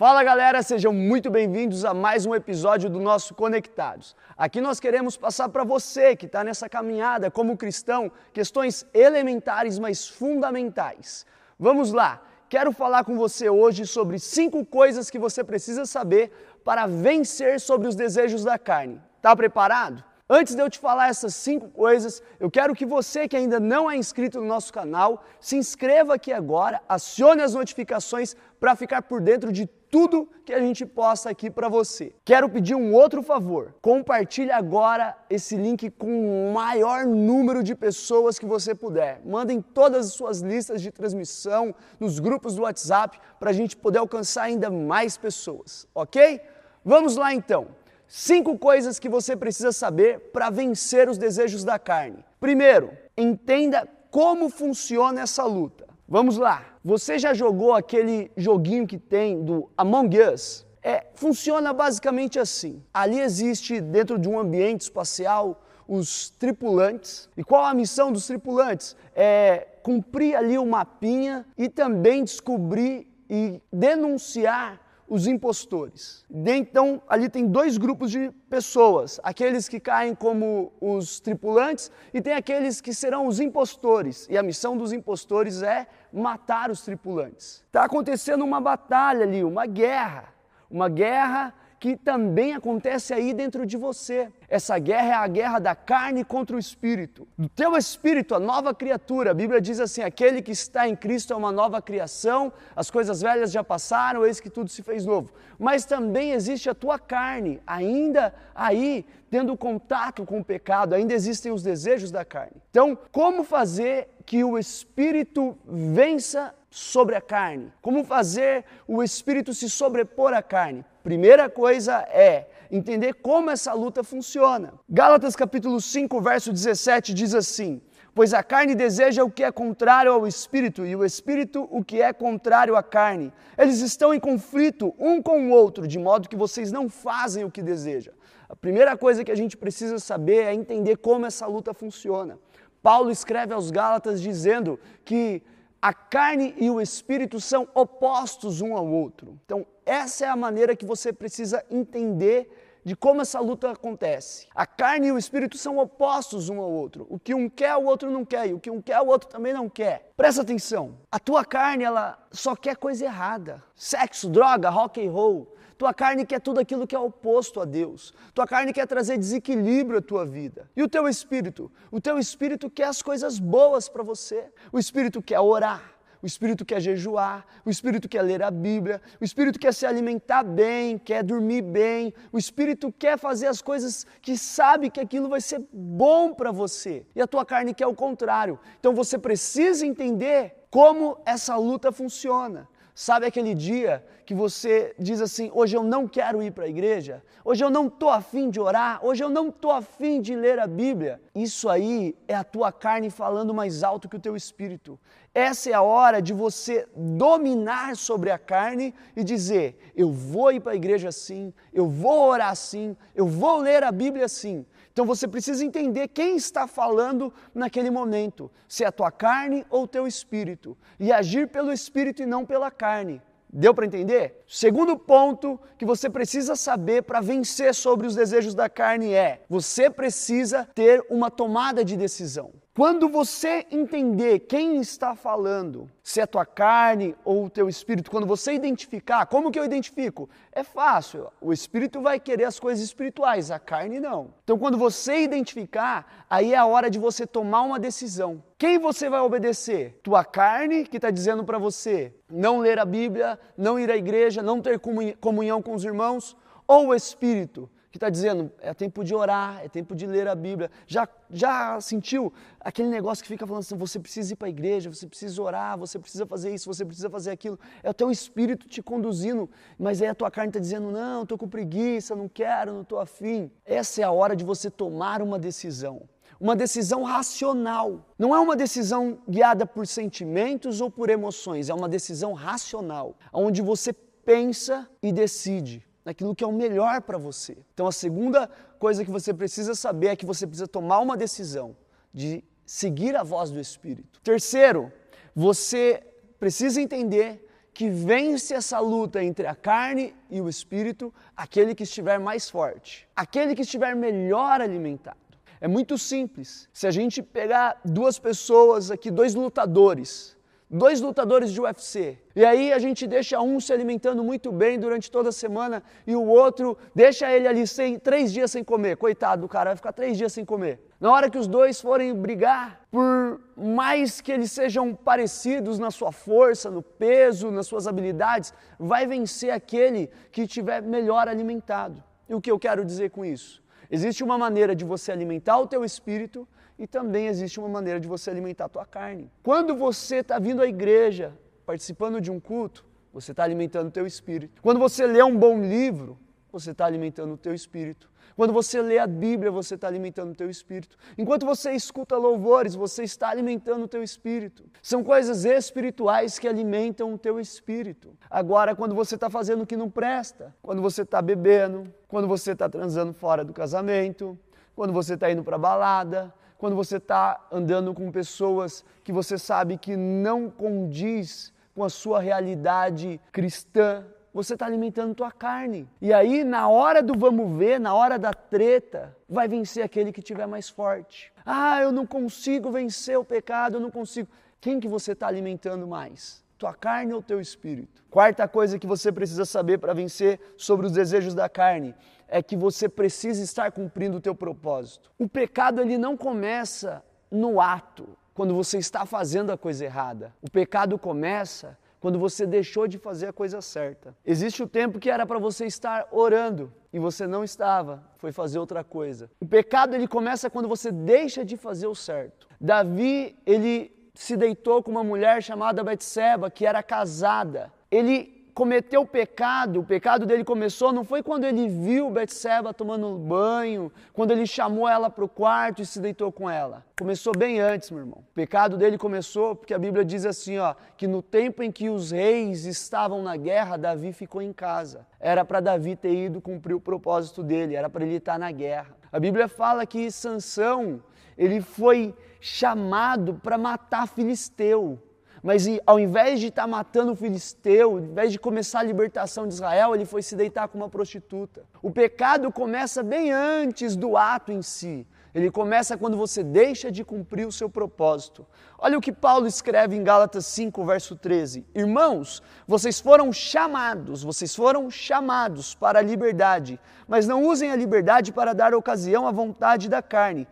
Fala galera, sejam muito bem-vindos a mais um episódio do nosso Conectados. Aqui nós queremos passar para você que está nessa caminhada como cristão questões elementares, mas fundamentais. Vamos lá, quero falar com você hoje sobre cinco coisas que você precisa saber para vencer sobre os desejos da carne. Tá preparado? Antes de eu te falar essas cinco coisas, eu quero que você que ainda não é inscrito no nosso canal, se inscreva aqui agora, acione as notificações para ficar por dentro de tudo que a gente posta aqui para você. Quero pedir um outro favor. Compartilhe agora esse link com o maior número de pessoas que você puder. Mandem todas as suas listas de transmissão nos grupos do WhatsApp para a gente poder alcançar ainda mais pessoas, ok? Vamos lá então. Cinco coisas que você precisa saber para vencer os desejos da carne. Primeiro, entenda como funciona essa luta. Vamos lá. Você já jogou aquele joguinho que tem do Among Us? É, funciona basicamente assim. Ali existe dentro de um ambiente espacial os tripulantes. E qual a missão dos tripulantes? É cumprir ali o mapinha e também descobrir e denunciar os impostores. Então, ali tem dois grupos de pessoas: aqueles que caem como os tripulantes e tem aqueles que serão os impostores. E a missão dos impostores é matar os tripulantes. Está acontecendo uma batalha ali, uma guerra. Uma guerra que também acontece aí dentro de você. Essa guerra é a guerra da carne contra o espírito. Do teu espírito, a nova criatura. A Bíblia diz assim: aquele que está em Cristo é uma nova criação, as coisas velhas já passaram, eis que tudo se fez novo. Mas também existe a tua carne, ainda aí tendo contato com o pecado, ainda existem os desejos da carne. Então, como fazer que o espírito vença sobre a carne? Como fazer o espírito se sobrepor à carne? Primeira coisa é entender como essa luta funciona. Gálatas capítulo 5, verso 17 diz assim: Pois a carne deseja o que é contrário ao espírito, e o espírito o que é contrário à carne. Eles estão em conflito um com o outro, de modo que vocês não fazem o que desejam. A primeira coisa que a gente precisa saber é entender como essa luta funciona. Paulo escreve aos Gálatas dizendo que a carne e o espírito são opostos um ao outro. Então, essa é a maneira que você precisa entender de como essa luta acontece. A carne e o espírito são opostos um ao outro. O que um quer, o outro não quer, e o que um quer, o outro também não quer. Presta atenção. A tua carne, ela só quer coisa errada. Sexo, droga, rock and roll. Tua carne quer tudo aquilo que é oposto a Deus. Tua carne quer trazer desequilíbrio à tua vida. E o teu espírito? O teu espírito quer as coisas boas para você. O espírito quer orar. O espírito quer jejuar, o espírito quer ler a Bíblia, o espírito quer se alimentar bem, quer dormir bem, o espírito quer fazer as coisas que sabe que aquilo vai ser bom para você. E a tua carne quer o contrário. Então você precisa entender como essa luta funciona. Sabe aquele dia que você diz assim: hoje eu não quero ir para a igreja, hoje eu não estou afim de orar, hoje eu não estou afim de ler a Bíblia? Isso aí é a tua carne falando mais alto que o teu espírito. Essa é a hora de você dominar sobre a carne e dizer: eu vou ir para a igreja assim, eu vou orar assim, eu vou ler a Bíblia assim. Então você precisa entender quem está falando naquele momento, se é a tua carne ou o teu espírito, e agir pelo espírito e não pela carne. Deu para entender? Segundo ponto que você precisa saber para vencer sobre os desejos da carne é: você precisa ter uma tomada de decisão. Quando você entender quem está falando, se é tua carne ou o teu espírito, quando você identificar, como que eu identifico? É fácil, o espírito vai querer as coisas espirituais, a carne não. Então, quando você identificar, aí é a hora de você tomar uma decisão. Quem você vai obedecer? Tua carne, que está dizendo para você não ler a Bíblia, não ir à igreja, não ter comunhão com os irmãos, ou o espírito? Que está dizendo é tempo de orar, é tempo de ler a Bíblia. Já, já sentiu aquele negócio que fica falando assim: você precisa ir para a igreja, você precisa orar, você precisa fazer isso, você precisa fazer aquilo. É o teu espírito te conduzindo, mas aí a tua carne está dizendo: não, estou com preguiça, não quero, não estou afim. Essa é a hora de você tomar uma decisão. Uma decisão racional. Não é uma decisão guiada por sentimentos ou por emoções, é uma decisão racional, onde você pensa e decide naquilo que é o melhor para você. Então a segunda coisa que você precisa saber é que você precisa tomar uma decisão de seguir a voz do Espírito. Terceiro, você precisa entender que vence essa luta entre a carne e o espírito? Aquele que estiver mais forte, aquele que estiver melhor alimentado. É muito simples. Se a gente pegar duas pessoas aqui, dois lutadores, dois lutadores de UFC. E aí a gente deixa um se alimentando muito bem durante toda a semana e o outro deixa ele ali sem, três dias sem comer. Coitado do cara, vai ficar três dias sem comer. Na hora que os dois forem brigar, por mais que eles sejam parecidos na sua força, no peso, nas suas habilidades, vai vencer aquele que estiver melhor alimentado. E o que eu quero dizer com isso? Existe uma maneira de você alimentar o teu espírito e também existe uma maneira de você alimentar a tua carne. Quando você está vindo à igreja, participando de um culto, você está alimentando o teu espírito. Quando você lê um bom livro, você está alimentando o teu espírito. Quando você lê a Bíblia, você está alimentando o teu espírito. Enquanto você escuta louvores, você está alimentando o teu espírito. São coisas espirituais que alimentam o teu espírito. Agora, quando você está fazendo o que não presta, quando você está bebendo, quando você está transando fora do casamento, quando você está indo para balada, quando você está andando com pessoas que você sabe que não condiz com a sua realidade cristã, você está alimentando tua carne. E aí, na hora do vamos ver, na hora da treta, vai vencer aquele que tiver mais forte. Ah, eu não consigo vencer o pecado, eu não consigo. Quem que você está alimentando mais? Tua carne ou teu espírito? Quarta coisa que você precisa saber para vencer sobre os desejos da carne é que você precisa estar cumprindo o teu propósito. O pecado ele não começa no ato, quando você está fazendo a coisa errada. O pecado começa quando você deixou de fazer a coisa certa. Existe o tempo que era para você estar orando e você não estava, foi fazer outra coisa. O pecado ele começa quando você deixa de fazer o certo. Davi, ele se deitou com uma mulher chamada Betseba, que era casada. Ele cometeu o pecado, o pecado dele começou não foi quando ele viu Betseba tomando banho, quando ele chamou ela para o quarto e se deitou com ela. Começou bem antes, meu irmão. O pecado dele começou porque a Bíblia diz assim, ó, que no tempo em que os reis estavam na guerra, Davi ficou em casa. Era para Davi ter ido cumprir o propósito dele, era para ele estar na guerra. A Bíblia fala que Sansão, ele foi chamado para matar filisteu. Mas ao invés de estar tá matando o filisteu, ao invés de começar a libertação de Israel, ele foi se deitar com uma prostituta. O pecado começa bem antes do ato em si. Ele começa quando você deixa de cumprir o seu propósito. Olha o que Paulo escreve em Gálatas 5, verso 13: Irmãos, vocês foram chamados, vocês foram chamados para a liberdade, mas não usem a liberdade para dar ocasião à vontade da carne.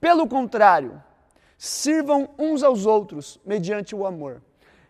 Pelo contrário, sirvam uns aos outros mediante o amor.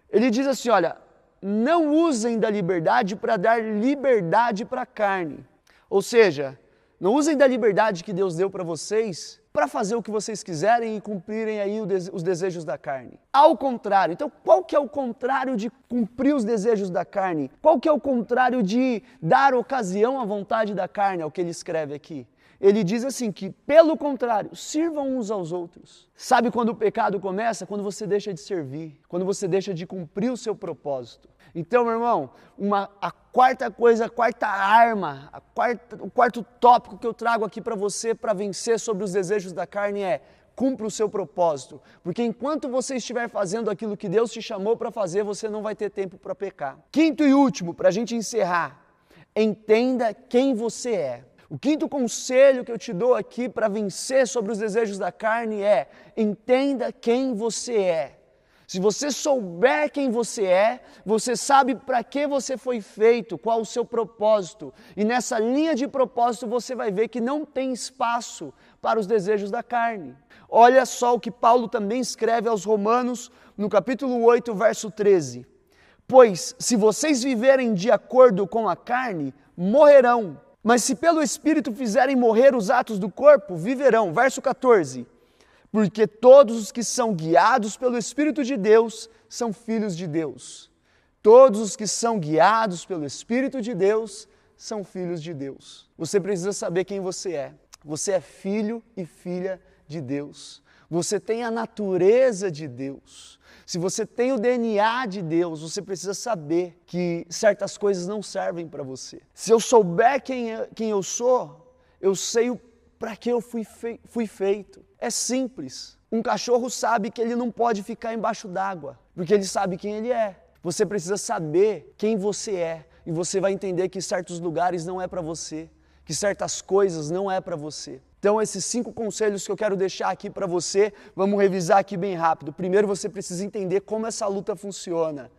Ele diz assim: olha, não usem da liberdade para dar liberdade para a carne. Ou seja, não usem da liberdade que Deus deu para vocês para fazer o que vocês quiserem e cumprirem aí os desejos da carne. Ao contrário, então qual que é o contrário de cumprir os desejos da carne? Qual que é o contrário de dar ocasião à vontade da carne, é o que ele escreve aqui? Ele diz assim que, pelo contrário, sirvam uns aos outros. Sabe quando o pecado começa? Quando você deixa de servir, quando você deixa de cumprir o seu propósito. Então, meu irmão, uma, a quarta coisa, a quarta arma, a quarta, o quarto tópico que eu trago aqui para você para vencer sobre os desejos da carne é cumpra o seu propósito, porque enquanto você estiver fazendo aquilo que Deus te chamou para fazer, você não vai ter tempo para pecar. Quinto e último, para a gente encerrar, entenda quem você é. O quinto conselho que eu te dou aqui para vencer sobre os desejos da carne é: entenda quem você é. Se você souber quem você é, você sabe para que você foi feito, qual o seu propósito. E nessa linha de propósito você vai ver que não tem espaço para os desejos da carne. Olha só o que Paulo também escreve aos Romanos no capítulo 8, verso 13. Pois se vocês viverem de acordo com a carne, morrerão. Mas se pelo Espírito fizerem morrer os atos do corpo, viverão. Verso 14. Porque todos os que são guiados pelo Espírito de Deus são filhos de Deus. Todos os que são guiados pelo Espírito de Deus são filhos de Deus. Você precisa saber quem você é. Você é filho e filha de Deus. Você tem a natureza de Deus. Se você tem o DNA de Deus, você precisa saber que certas coisas não servem para você. Se eu souber quem, quem eu sou, eu sei para que eu fui, fei fui feito. É simples. Um cachorro sabe que ele não pode ficar embaixo d'água, porque ele sabe quem ele é. Você precisa saber quem você é e você vai entender que certos lugares não é para você, que certas coisas não é para você. Então, esses cinco conselhos que eu quero deixar aqui para você, vamos revisar aqui bem rápido. Primeiro, você precisa entender como essa luta funciona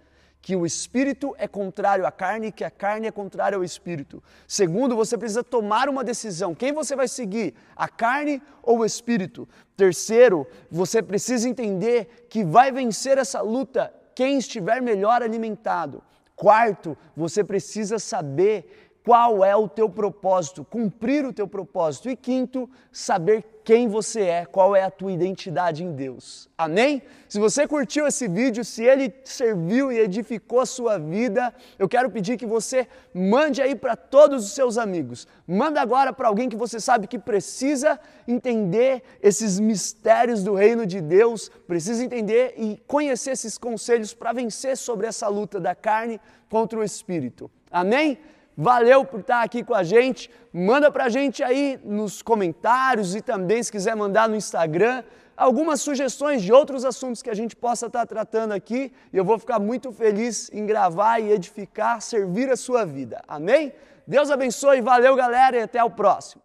que o espírito é contrário à carne e que a carne é contrária ao espírito. Segundo, você precisa tomar uma decisão. Quem você vai seguir? A carne ou o espírito? Terceiro, você precisa entender que vai vencer essa luta quem estiver melhor alimentado. Quarto, você precisa saber qual é o teu propósito, cumprir o teu propósito. E quinto, saber quem você é, qual é a tua identidade em Deus. Amém? Se você curtiu esse vídeo, se ele serviu e edificou a sua vida, eu quero pedir que você mande aí para todos os seus amigos. Manda agora para alguém que você sabe que precisa entender esses mistérios do reino de Deus, precisa entender e conhecer esses conselhos para vencer sobre essa luta da carne contra o espírito. Amém? Valeu por estar aqui com a gente. Manda para a gente aí nos comentários e também, se quiser mandar no Instagram, algumas sugestões de outros assuntos que a gente possa estar tratando aqui. E eu vou ficar muito feliz em gravar e edificar, servir a sua vida. Amém? Deus abençoe, valeu galera e até o próximo.